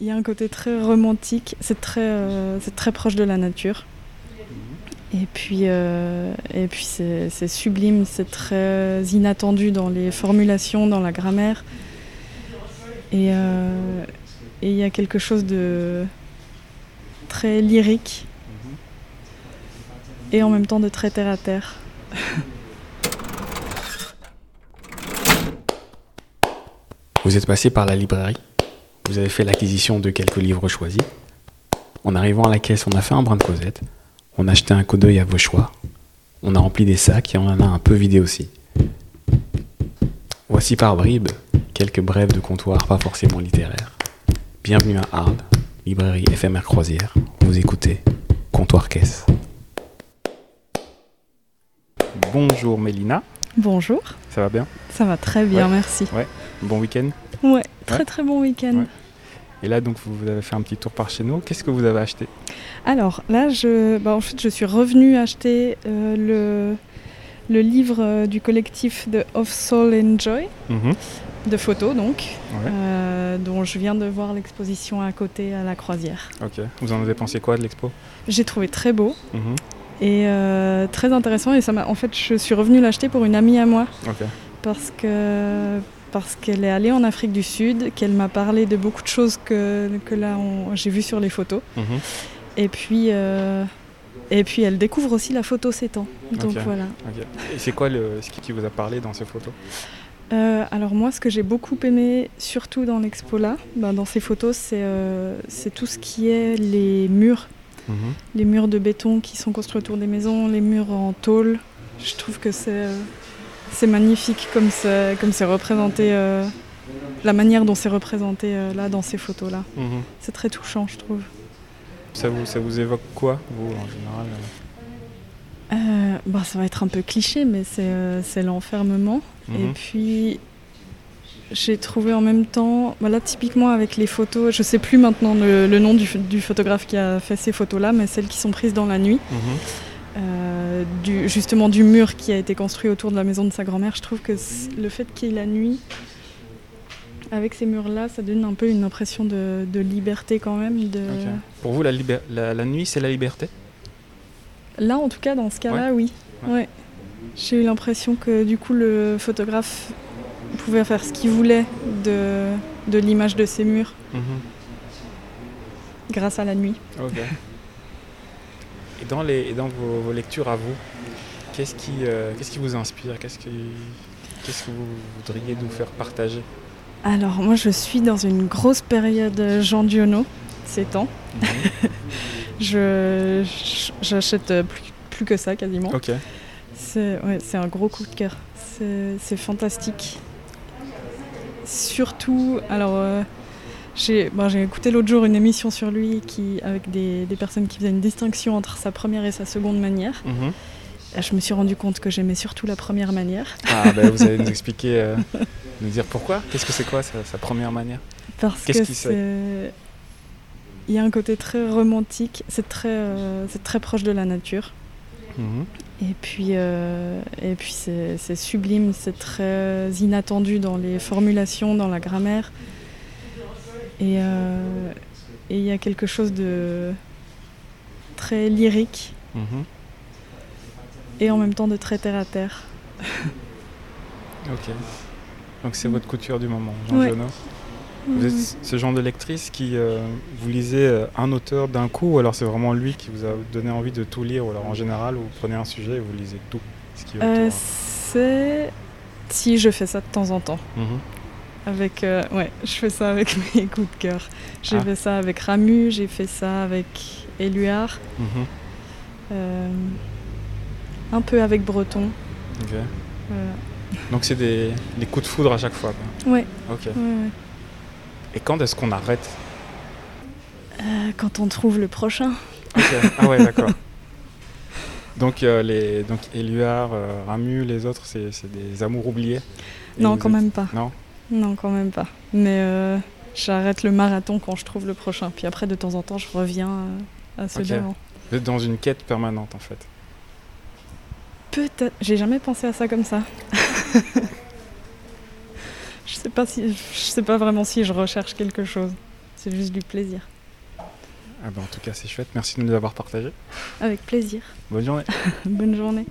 il y a un côté très romantique, c'est très, euh, très proche de la nature. Et puis, euh, puis c'est sublime, c'est très inattendu dans les formulations, dans la grammaire. Euh, et il y a quelque chose de très lyrique et en même temps de très terre à terre. Vous êtes passé par la librairie? Vous avez fait l'acquisition de quelques livres choisis. En arrivant à la caisse, on a fait un brin de causette. On a jeté un coup d'œil à vos choix. On a rempli des sacs et on en a un peu vidé aussi. Voici par bribes quelques brèves de comptoir pas forcément littéraires. Bienvenue à Arles, librairie éphémère croisière. Vous écoutez Comptoir Caisse. Bonjour Mélina, Bonjour, ça va bien? Ça va très bien, Ouais. merci. Bon week-end? Ouais, très Ouais. très bon week-end. Ouais. Et là donc vous avez fait un petit tour par chez nous. Qu'est-ce que vous avez acheté? Alors là, je, bah, en fait, je suis revenue acheter euh, le, le livre euh, du collectif de Of Soul and Joy, Mhm. de photos donc, Ouais. euh, dont je viens de voir l'exposition à côté à la croisière. Ok. Vous en avez pensé quoi de l'expo? J'ai trouvé très beau Mhm. et très intéressant et ça m'a, en fait, je suis revenue l'acheter pour une amie à moi parce que parce qu'elle est allée en Afrique du Sud, qu'elle m'a parlé de beaucoup de choses que, que là on- j'ai vues sur les photos. Mhm. Et puis, euh, et puis elle découvre aussi la photo s'étend. Donc voilà. Et c'est quoi le, ce qui vous a parlé dans ces photos? Euh, alors moi, ce que j'ai beaucoup aimé, surtout dans l'expo là, bah, dans ces photos, c'est euh, c'est tout ce qui est les murs, Mhm. les murs de béton qui sont construits autour des maisons, les murs en tôle. Je trouve que c'est euh, c'est magnifique comme c'est comme c'est représenté, euh, la manière dont c'est représenté euh, là dans ces photos là. Mhm. C'est très touchant, je trouve. Ça, vous, ça vous évoque quoi, vous, en général euh bah, ça va être un peu cliché, mais c'est c'est l'enfermement. Et Mhm. puis, j'ai trouvé en même temps, voilà, typiquement avec les photos, je sais plus maintenant le, le nom du photographe qui a fait ces photos-là, mais celles qui sont prises dans la nuit, Mhm. Euh, du, justement du mur qui a été construit autour de la maison de sa grand-mère, je trouve que le fait qu'il y ait la nuit, avec ces murs-là, ça donne un peu une impression de, de liberté quand même. De... Pour vous, la, la, la nuit, c'est la liberté? Là, en tout cas, dans ce cas-là, oui. Ouais. Ouais. J'ai eu l'impression que du coup, le photographe pouvait faire ce qu'il voulait de, de l'image de ces murs Mhm. grâce à la nuit. Et dans, les, et dans vos, vos lectures à vous, qu'est-ce qui, euh, qu'est-ce qui vous inspire? Qu'est-ce qui, qu'est-ce que vous voudriez nous faire partager? Alors, moi, je suis dans une grosse période Jean Dionneau ces temps. Mhm. Je, j'achète euh, plus, plus que ça quasiment. Ok. C'est ouais, c'est un gros coup de cœur. C'est c'est fantastique. Surtout, alors euh, j'ai bon, écouté l'autre jour une émission sur lui qui, avec des, des personnes qui faisaient une distinction entre sa première et sa seconde manière. Mhm. Je me suis rendu compte que j'aimais surtout la première manière. Ah, ben, vous allez nous expliquer, euh, nous dire pourquoi Qu'est-ce que c'est quoi sa, sa première manière? Parce Qu'est-ce que c'est. Il y a un côté très romantique, c'est très, euh, c'est très proche de la nature. Mhm. Et puis, euh, et puis c'est sublime, c'est très inattendu dans les formulations, dans la grammaire. Et euh, et il y a quelque chose de très lyrique Mhm. et en même temps de très terre à terre. Ok. Donc c'est votre couture du moment, Jean Ouais. Vous êtes ce genre de lectrice qui euh, vous lisez euh, un auteur d'un coup ou alors c'est vraiment lui qui vous a donné envie de tout lire ou alors en général vous prenez un sujet et vous lisez tout ce qui est Euh, autour. c'est si je fais ça de temps en temps. Mhm. Avec, euh, ouais, je fais ça avec mes coups de cœur. J'ai Ah. fait ça avec Ramu, j'ai fait ça avec Éluard, Mhm. euh, un peu avec Breton. Ok. Voilà. Donc c'est des, des coups de foudre à chaque fois. quoi. Ouais, Ok. ouais, ouais. Et quand est-ce qu'on arrête? Euh, quand on trouve le prochain. Ok. Ah ouais, d'accord. Donc, euh, les, donc Éluard, euh, Ramu, les autres, c'est des amours oubliés? Et non, quand êtes- même pas. Non? Non, quand même pas. Mais euh, j'arrête le marathon quand je trouve le prochain. Puis après, de temps en temps, je reviens euh, à ceux Ok. d'avant. Vous êtes dans une quête permanente en fait. Peut-être. J'ai jamais pensé à ça comme ça. je sais pas si. Je sais pas vraiment si je recherche quelque chose. c'est juste du plaisir. Ah bah, en tout cas, c'est chouette. Merci de nous avoir partagé. Avec plaisir. Bonne journée. Bonne journée.